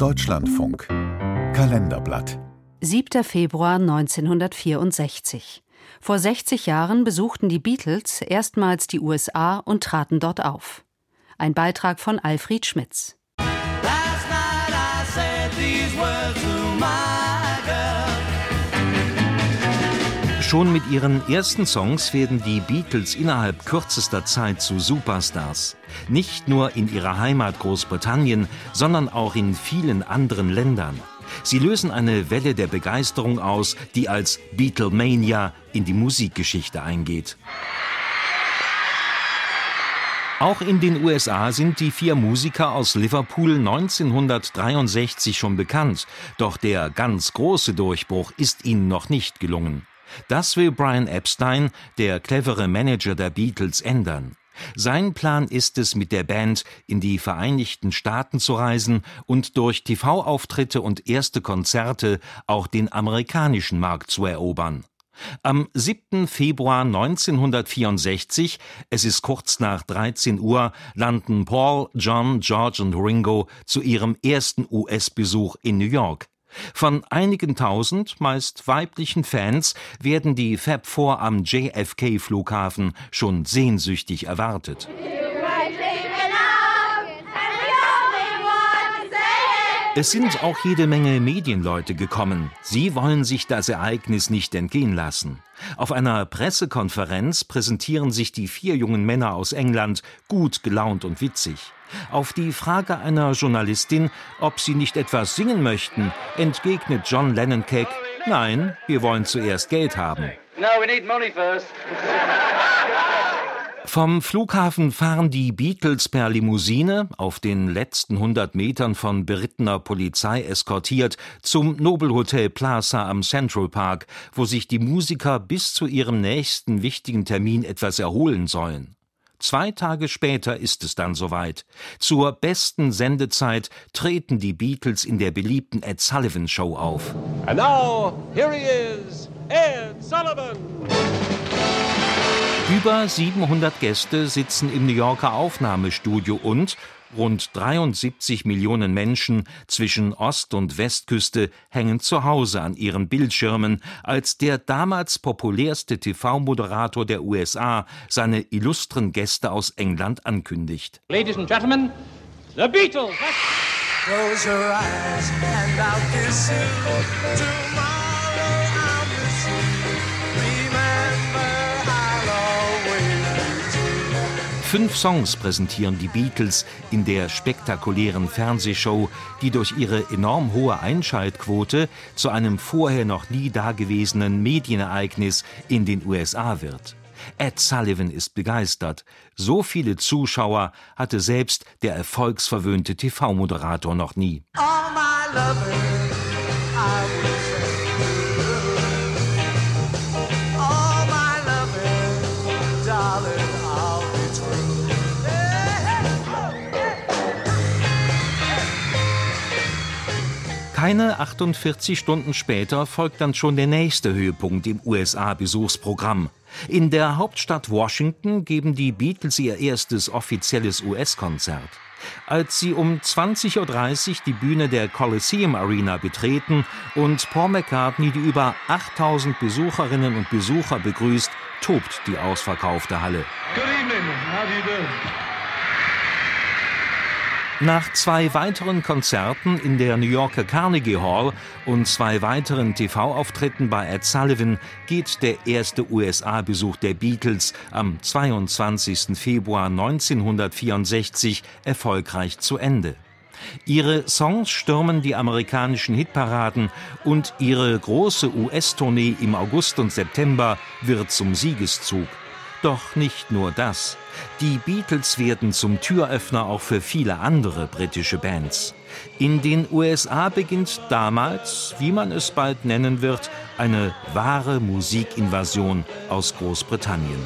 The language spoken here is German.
Deutschlandfunk Kalenderblatt 7. Februar 1964. Vor 60 Jahren besuchten die Beatles erstmals die USA und traten dort auf. Ein Beitrag von Alfred Schmitz. Schon mit ihren ersten Songs werden die Beatles innerhalb kürzester Zeit zu Superstars. Nicht nur in ihrer Heimat Großbritannien, sondern auch in vielen anderen Ländern. Sie lösen eine Welle der Begeisterung aus, die als Beatlemania in die Musikgeschichte eingeht. Auch in den USA sind die vier Musiker aus Liverpool 1963 schon bekannt, doch der ganz große Durchbruch ist ihnen noch nicht gelungen. Das will Brian Epstein, der clevere Manager der Beatles, ändern. Sein Plan ist es, mit der Band in die Vereinigten Staaten zu reisen und durch TV-Auftritte und erste Konzerte auch den amerikanischen Markt zu erobern. Am 7. Februar 1964, es ist kurz nach 13 Uhr, landen Paul, John, George und Ringo zu ihrem ersten US-Besuch in New York. Von einigen tausend, meist weiblichen Fans werden die Fab Four am JFK-Flughafen schon sehnsüchtig erwartet. Es sind auch jede Menge Medienleute gekommen. Sie wollen sich das Ereignis nicht entgehen lassen. Auf einer Pressekonferenz präsentieren sich die vier jungen Männer aus England gut gelaunt und witzig. Auf die Frage einer Journalistin, ob sie nicht etwas singen möchten, entgegnet John Lennon keck, nein, wir wollen zuerst Geld haben. No, we need money first. Vom Flughafen fahren die Beatles per Limousine, auf den letzten 100 Metern von berittener Polizei eskortiert, zum Nobelhotel Plaza am Central Park, wo sich die Musiker bis zu ihrem nächsten wichtigen Termin etwas erholen sollen. Zwei Tage später ist es dann soweit. Zur besten Sendezeit treten die Beatles in der beliebten Ed Sullivan Show auf. And now, here he is, Ed Sullivan. Über 700 Gäste sitzen im New Yorker Aufnahmestudio und Rund 73 Millionen Menschen zwischen Ost- und Westküste hängen zu Hause an ihren Bildschirmen, als der damals populärste TV-Moderator der USA seine illustren Gäste aus England ankündigt. Ladies and Gentlemen, the Beatles! Close your eyes and I'll kiss you tomorrow. Fünf Songs präsentieren die Beatles in der spektakulären Fernsehshow, die durch ihre enorm hohe Einschaltquote zu einem vorher noch nie dagewesenen Medienereignis in den USA wird. Ed Sullivan ist begeistert. So viele Zuschauer hatte selbst der erfolgsverwöhnte TV-Moderator noch nie. Keine 48 Stunden später folgt dann schon der nächste Höhepunkt im USA-Besuchsprogramm. In der Hauptstadt Washington geben die Beatles ihr erstes offizielles US-Konzert. Als sie um 20.30 Uhr die Bühne der Coliseum Arena betreten und Paul McCartney die über 8000 Besucherinnen und Besucher begrüßt, tobt die ausverkaufte Halle. Good evening. How do you do? Nach zwei weiteren Konzerten in der New Yorker Carnegie Hall und zwei weiteren TV-Auftritten bei Ed Sullivan geht der erste USA-Besuch der Beatles am 22. Februar 1964 erfolgreich zu Ende. Ihre Songs stürmen die amerikanischen Hitparaden und ihre große US-Tournee im August und September wird zum Siegeszug. Doch nicht nur das. Die Beatles werden zum Türöffner auch für viele andere britische Bands. In den USA beginnt damals, wie man es bald nennen wird, eine wahre Musikinvasion aus Großbritannien.